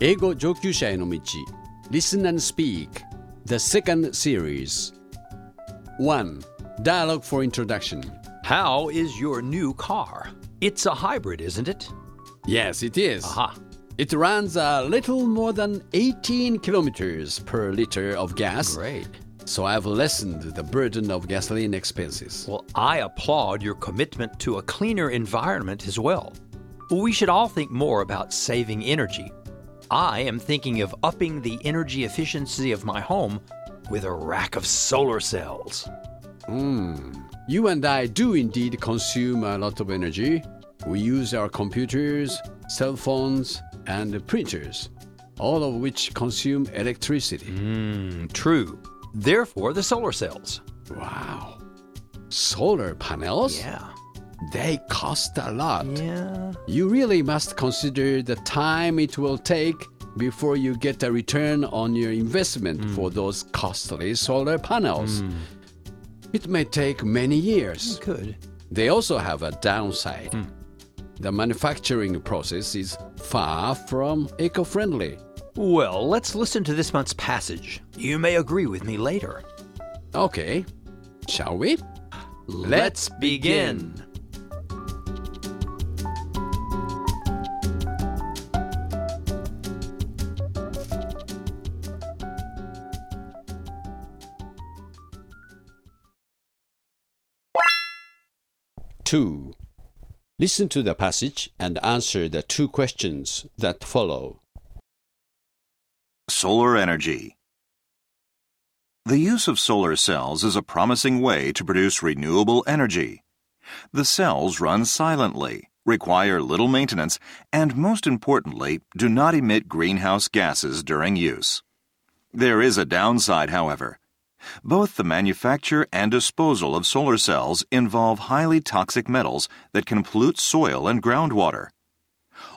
英語上級者への道 Listen and Speak The second series 1. Dialogue for Introduction How is your new car? It's a hybrid, isn't it? Yes, it is. Aha. It runs a little more than 18 kilometers per liter of gas. Great. So I've lessened the burden of gasoline expenses. Well, I applaud your commitment to a cleaner environment as well. We should all think more about saving energy. I am thinking of upping the energy efficiency of my home with a rack of solar cells. You and I do indeed consume a lot of energy. We use our computers, cell phones, and printers, all of which consume electricity. Mm, true. Therefore, the solar cells. Wow. Solar panels? Yeah. They cost a lot. Yeah. You really must consider the time it will take before you get a return on your investment hmm. for those costly solar panels. Hmm. It may take many years. Could. They also have a downside. Hmm. The manufacturing process is far from eco friendly. Well, let's listen to this month's passage. You may agree with me later. Okay, shall we? Let's begin. Listen to the passage and answer the two questions that follow. Solar energy. The use of solar cells is a promising way to produce renewable energy. The cells run silently, require little maintenance, and most importantly, do not emit greenhouse gases during use. There is a downside, however. Both the manufacture and disposal of solar cells involve highly toxic metals that can pollute soil and groundwater.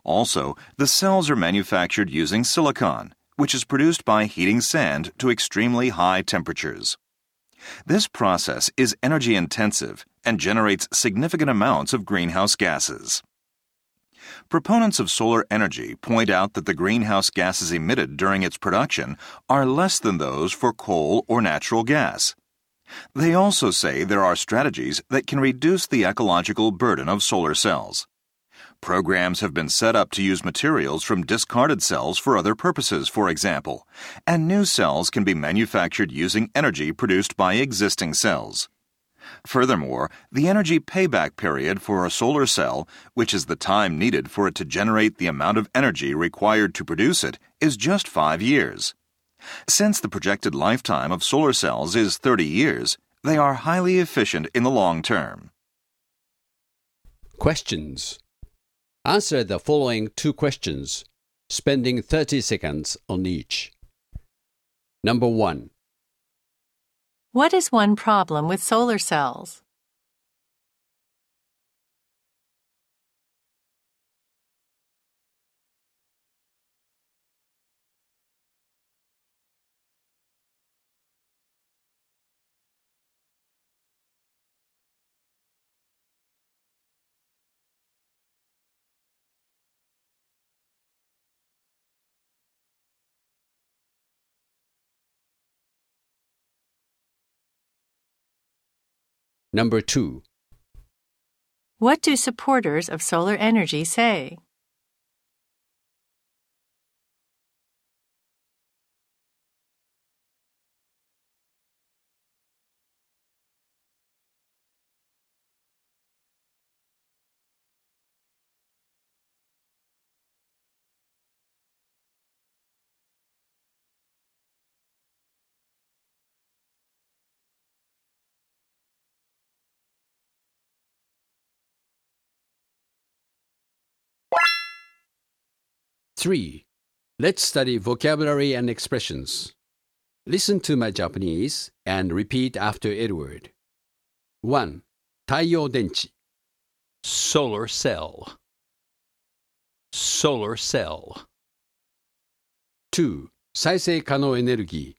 Also, the cells are manufactured using silicon, which is produced by heating sand to extremely high temperatures. This process is energy intensive and generates significant amounts of greenhouse gases. Proponents of solar energy point out that the greenhouse gases emitted during its production are less than those for coal or natural gas. They also say there are strategies that can reduce the ecological burden of solar cells. Programs have been set up to use materials from discarded cells for other purposes, for example, and new cells can be manufactured using energy produced by existing cells. Furthermore, the energy payback period for a solar cell, which is the time needed for it to generate the amount of energy required to produce it, is just five years. Since the projected lifetime of solar cells is 30 years, they are highly efficient in the long term. Questions. Answer the following two questions, spending 30 seconds on each. Number one. What is one problem with solar cells? Number two. What do supporters of solar energy say? Three. Let's study vocabulary and expressions. Listen to my Japanese and repeat after Edward. 1. 太陽電池 Solar cell. Solar cell. 2. 再生可能エネルギ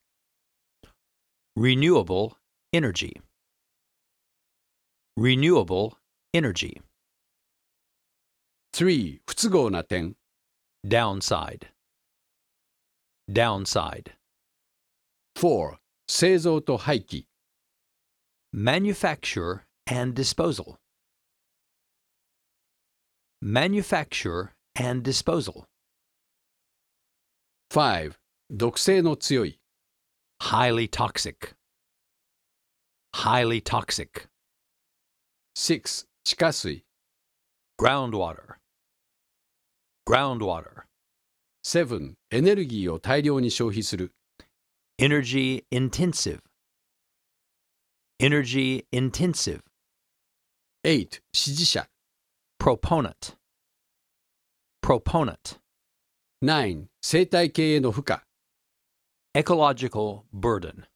Renewable energy. Renewable energy. ー 3. 不都合な点 Downside. Downside. 4. 製造と廃棄 Manufacture and disposal. Manufacture and disposal. 5. 毒性の強い Highly toxic. Highly toxic. 6. 地下水 Groundwater. Groundwater. 7. エネルギーを大量に消費する Energy intensive. Energy intensive. 8. 支持者 Proponent. Proponent. 9. 生態系への負荷 Ecological burden.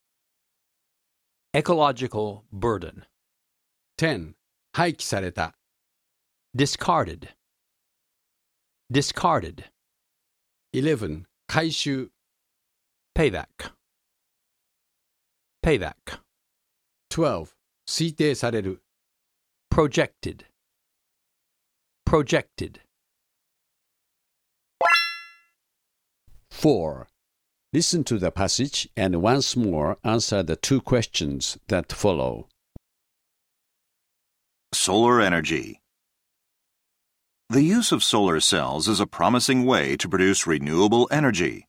Ecological burden. 10. 廃棄された Discarded. Discarded. 11. 回収 Payback. Payback. 12. 推定される Projected. Projected. 4. Listen to the passage and once more answer the two questions that follow. Solar energy. The use of solar cells is a promising way to produce renewable energy.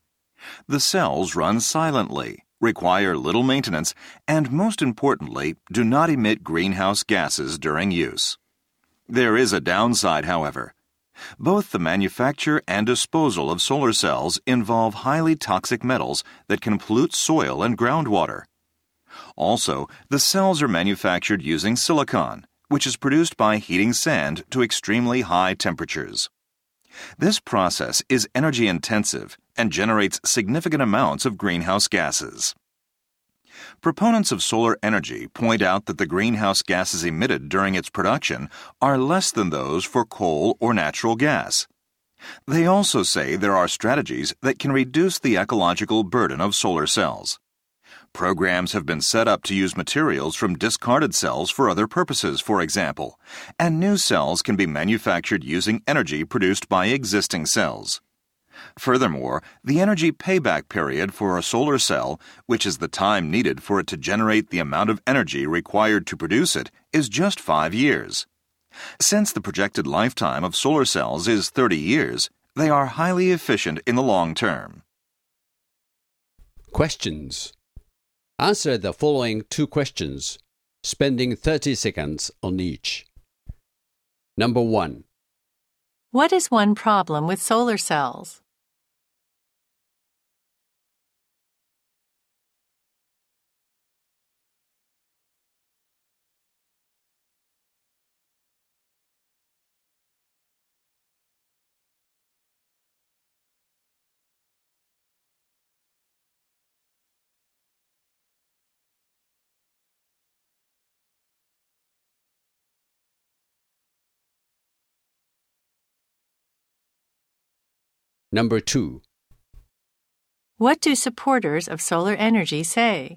The cells run silently, require little maintenance, and most importantly, do not emit greenhouse gases during use. There is a downside, however. Both the manufacture and disposal of solar cells involve highly toxic metals that can pollute soil and groundwater. Also, the cells are manufactured using silicon, which is produced by heating sand to extremely high temperatures. This process is energy intensive and generates significant amounts of greenhouse gases. Proponents of solar energy point out that the greenhouse gases emitted during its production are less than those for coal or natural gas. They also say there are strategies that can reduce the ecological burden of solar cells. Programs have been set up to use materials from discarded cells for other purposes, for example, and new cells can be manufactured using energy produced by existing cells. Furthermore, the energy payback period for a solar cell, which is the time needed for it to generate the amount of energy required to produce it, is just five years. Since the projected lifetime of solar cells is 30 years, they are highly efficient in the long term. Questions. Answer the following two questions, spending 30 seconds on each. Number 1. What is one problem with solar cells? Number 2. What do supporters of solar energy say?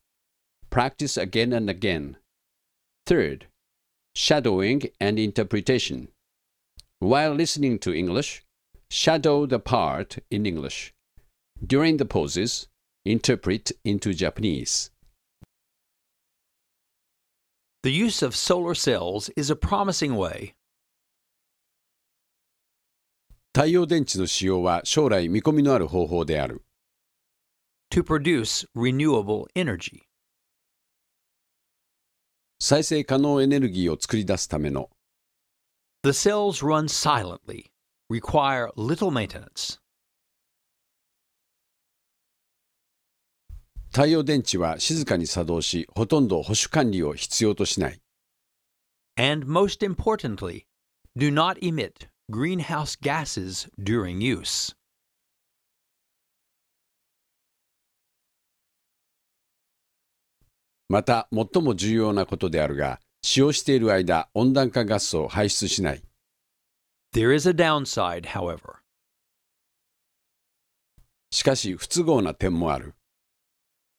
Practice again and again. Third, shadowing and interpretation. While listening to English, shadow the part in English. During the pauses, interpret into Japanese. The use of solar cells is a promising way. 太陽電池の使用は将来見込みのある方法である。 to produce renewable energy. 再生可能エネルギーを作り出すための The cells run silently, require little maintenance. 太陽電池は静かに作動しほとんど保守管理を必要としない and most importantly, do not emit greenhouse gases during use. また最も重要なことであるが使用している間温暖化ガスを排出しない There is a downside, however. しかし不都合な点もある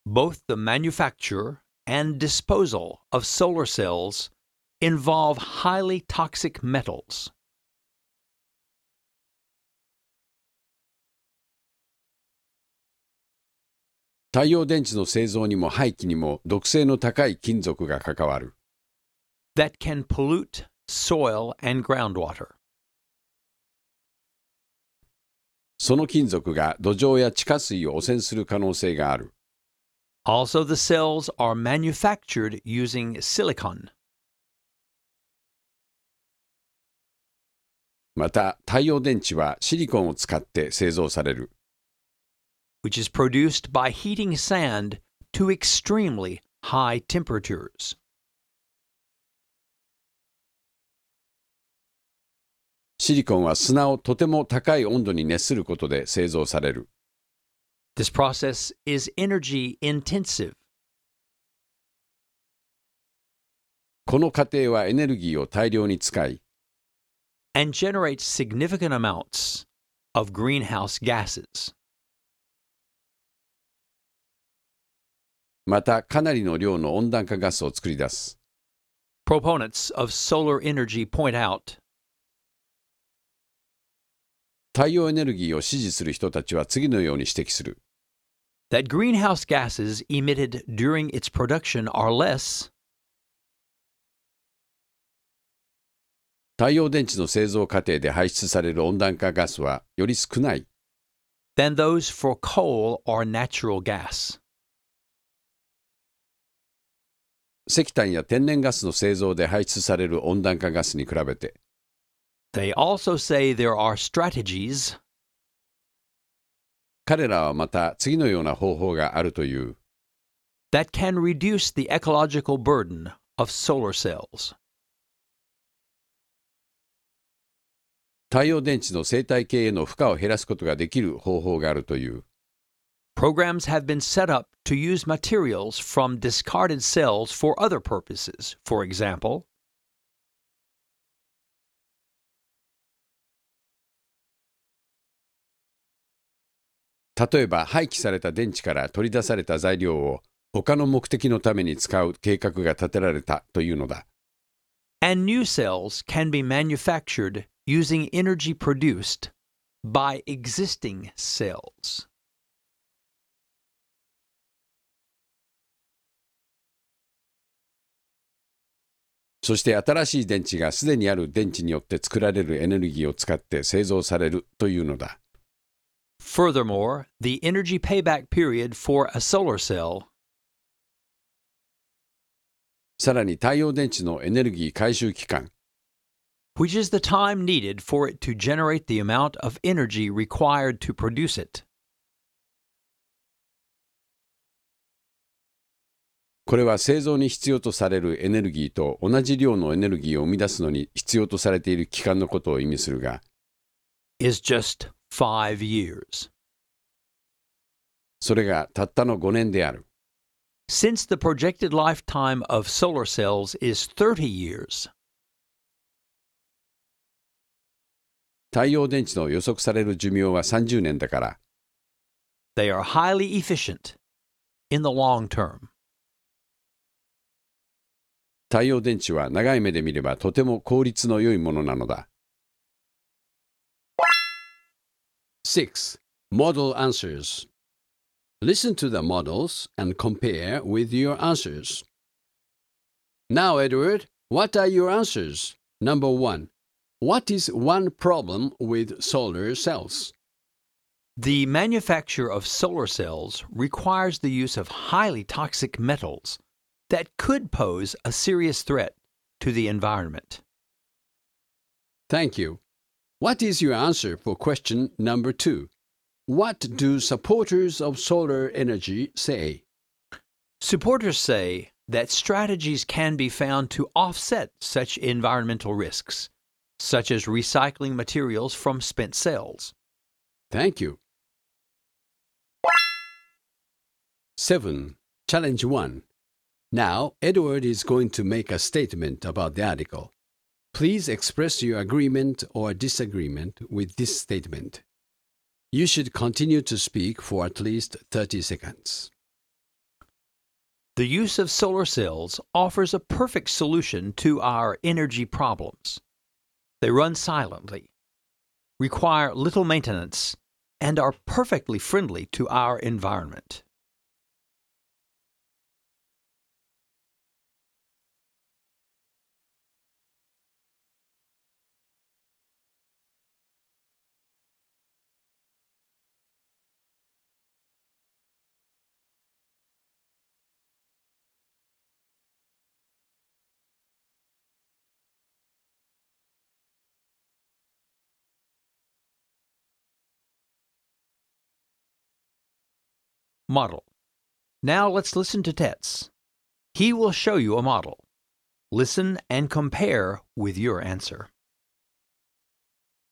Both the manufacture and disposal of solar cells involve highly toxic metals. 太陽電池の製造にも廃棄にも毒性の高い金属が関わる that can pollute soil and groundwater. その金属が土壌や地下水を汚染する可能性がある Also, the cells are manufactured using silicon. また太陽電池はシリコンを使って製造される which is produced by heating sand to extremely high temperatures. シリコンは砂をとても高い温度に熱することで製造される This process is energy intensive. この過程はエネルギーを大量に使い and generates significant amounts of greenhouse gases. またかなりの量の温暖化ガスを作り出す Proponents of solar energy point out 太陽エネルギーを支持する人たちは次のように指摘する that greenhouse gases emitted during its production are less 太陽電池の製造過程で排出される温暖化ガスはより少ない than those for coal or natural gas. 石炭や天然ガスの製造で排出される温暖化ガスに比べて。They also say there are strategies. 彼らはまた次のような方法があるという。That can reduce the ecological burden of solar cells. 太陽電池の生態系への負荷を減らすことができる方法があるという Programs have been set up to use materials from discarded cells for other purposes. For example, 例えば廃棄された電池から取り出された材料を他の目的のために使う計画が立てられたというのだ and new cells can be manufactured using energy produced by existing cells. そして新しい電池がすでにある電池によって作られるエネルギーを使って製造されるというのだ Furthermore, the energy payback period for a solar cell さらに太陽電池のエネルギー回収期間 which is the time needed for it to generate the amount of energy required to produce it. これは製造に必要とされるエネルギーと同じ量のエネルギーを生み出すのに必要とされている期間のことを意味するが is just five years. それがたったの5年である Since the projected lifetime of solar cells is 30 years, 太陽電池の予測される寿命は30年だから they are highly efficient in the long term. 太陽電池は長い目で見ればとても効率の良いものなのだ 6. Model answers Listen to the models and compare with your answers. Now, Edward, what are your answers? Number one, what is one problem with solar cells? The manufacture of solar cells requires the use of highly toxic metals that could pose a serious threat to the environment. Thank you. What is your answer for question number two? What do supporters of solar energy say? Supporters say that strategies can be found to offset such environmental risks, such as recycling materials from spent cells. Thank you. 7. Challenge 1. Now, Edward is going to make a statement about the article. Please express your agreement or disagreement with this statement. You should continue to speak for at least 30 seconds. The use of solar cells offers a perfect solution to our energy problems. They run silently, require little maintenance, and are perfectly friendly to our environment. Model. Now let's listen to Tets. He will show you a model. Listen and compare with your answer.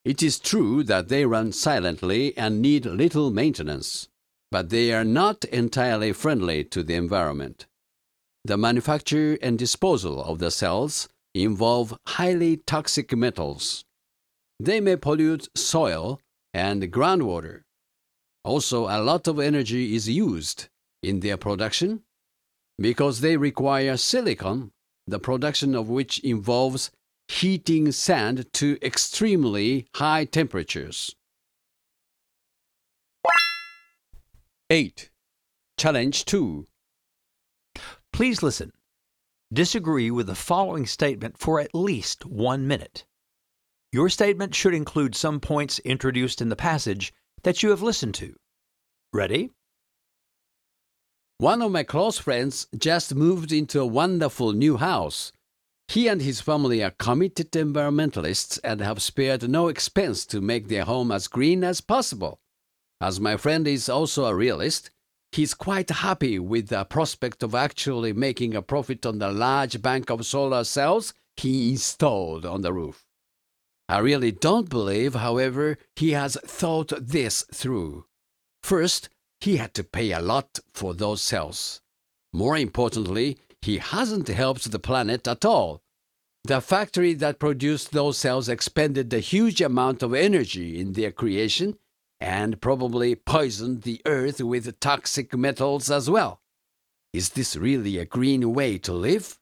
It is true that they run silently and need little maintenance, but they are not entirely friendly to the environment. The manufacture and disposal of the cells involve highly toxic metals. They may pollute soil and groundwater. Also, a lot of energy is used in their production because they require silicon, the production of which involves heating sand to extremely high temperatures. 8. Challenge 2. Please listen. Disagree with the following statement for at least one minute. Your statement should include some points introduced in the passage that you have listened to. Ready? One of my close friends just moved into a wonderful new house. He and his family are committed environmentalists and have spared no expense to make their home as green as possible. As my friend is also a realist, he's quite happy with the prospect of actually making a profit on the large bank of solar cells he installed on the roof. I really don't believe, however, he has thought this through. First, he had to pay a lot for those cells. More importantly, he hasn't helped the planet at all. The factory that produced those cells expended a huge amount of energy in their creation and probably poisoned the earth with toxic metals as well. Is this really a green way to live?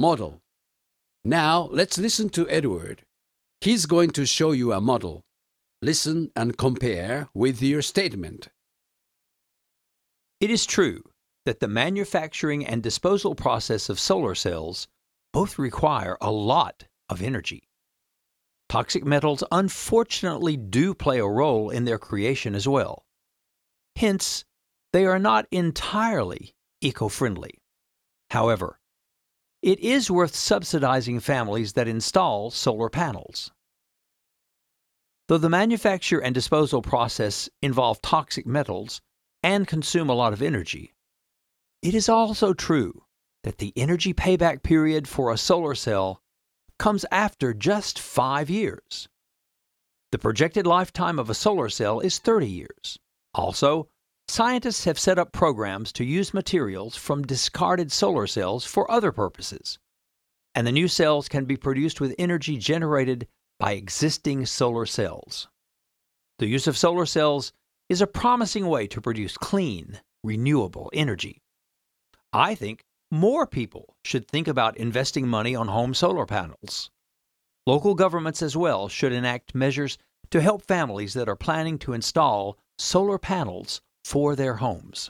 Model. Now let's listen to Edward. He's going to show you a model. Listen and compare with your statement. It is true that the manufacturing and disposal process of solar cells both require a lot of energy. Toxic metals unfortunately do play a role in their creation as well. Hence, they are not entirely eco friendly. However, it is worth subsidizing families that install solar panels. Though the manufacture and disposal process involve toxic metals and consume a lot of energy, it is also true that the energy payback period for a solar cell comes after just five years. The projected lifetime of a solar cell is 30 years. Also, scientists have set up programs to use materials from discarded solar cells for other purposes, and the new cells can be produced with energy generated by existing solar cells. The use of solar cells is a promising way to produce clean, renewable energy. I think more people should think about investing money on home solar panels. Local governments as well should enact measures to help families that are planning to install solar panels for their homes.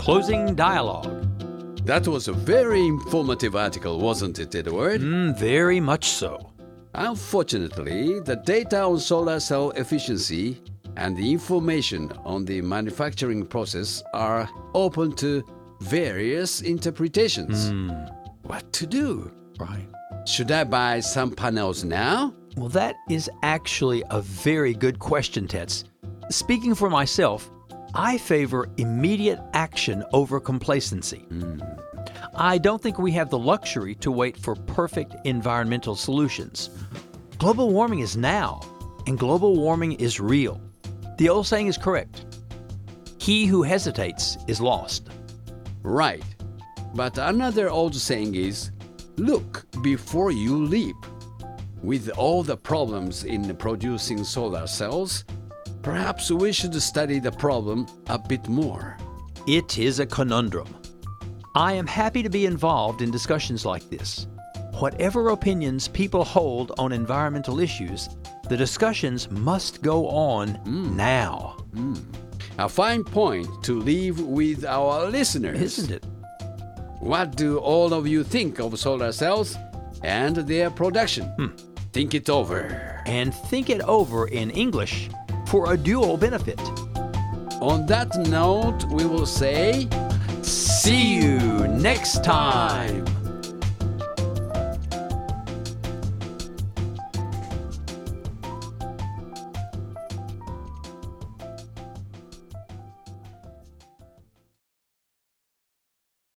Closing dialogue. That was a very informative article, wasn't it, Edward? Mm, very much so. Unfortunately, the data on solar cell efficiency and the information on the manufacturing process are open to various interpretations. Hmm. What to do? Right. Should I buy some panels now? Well, that is actually a very good question, Tets. Speaking for myself, I favor immediate action over complacency. Hmm. I don't think we have the luxury to wait for perfect environmental solutions. Global warming is now, and global warming is real. The old saying is correct He who hesitates is lost. Right. But another old saying is look before you leap. With all the problems in producing solar cells, perhaps we should study the problem a bit more. It is a conundrum. I am happy to be involved in discussions like this. Whatever opinions people hold on environmental issues, the discussions must go on hmm. now. Hmm. A fine point to leave with our listeners. Isn't it? What do all of you think of solar cells and their production? Hmm. Think it over. And think it over in English for a dual benefit. On that note, we will say, See you next time.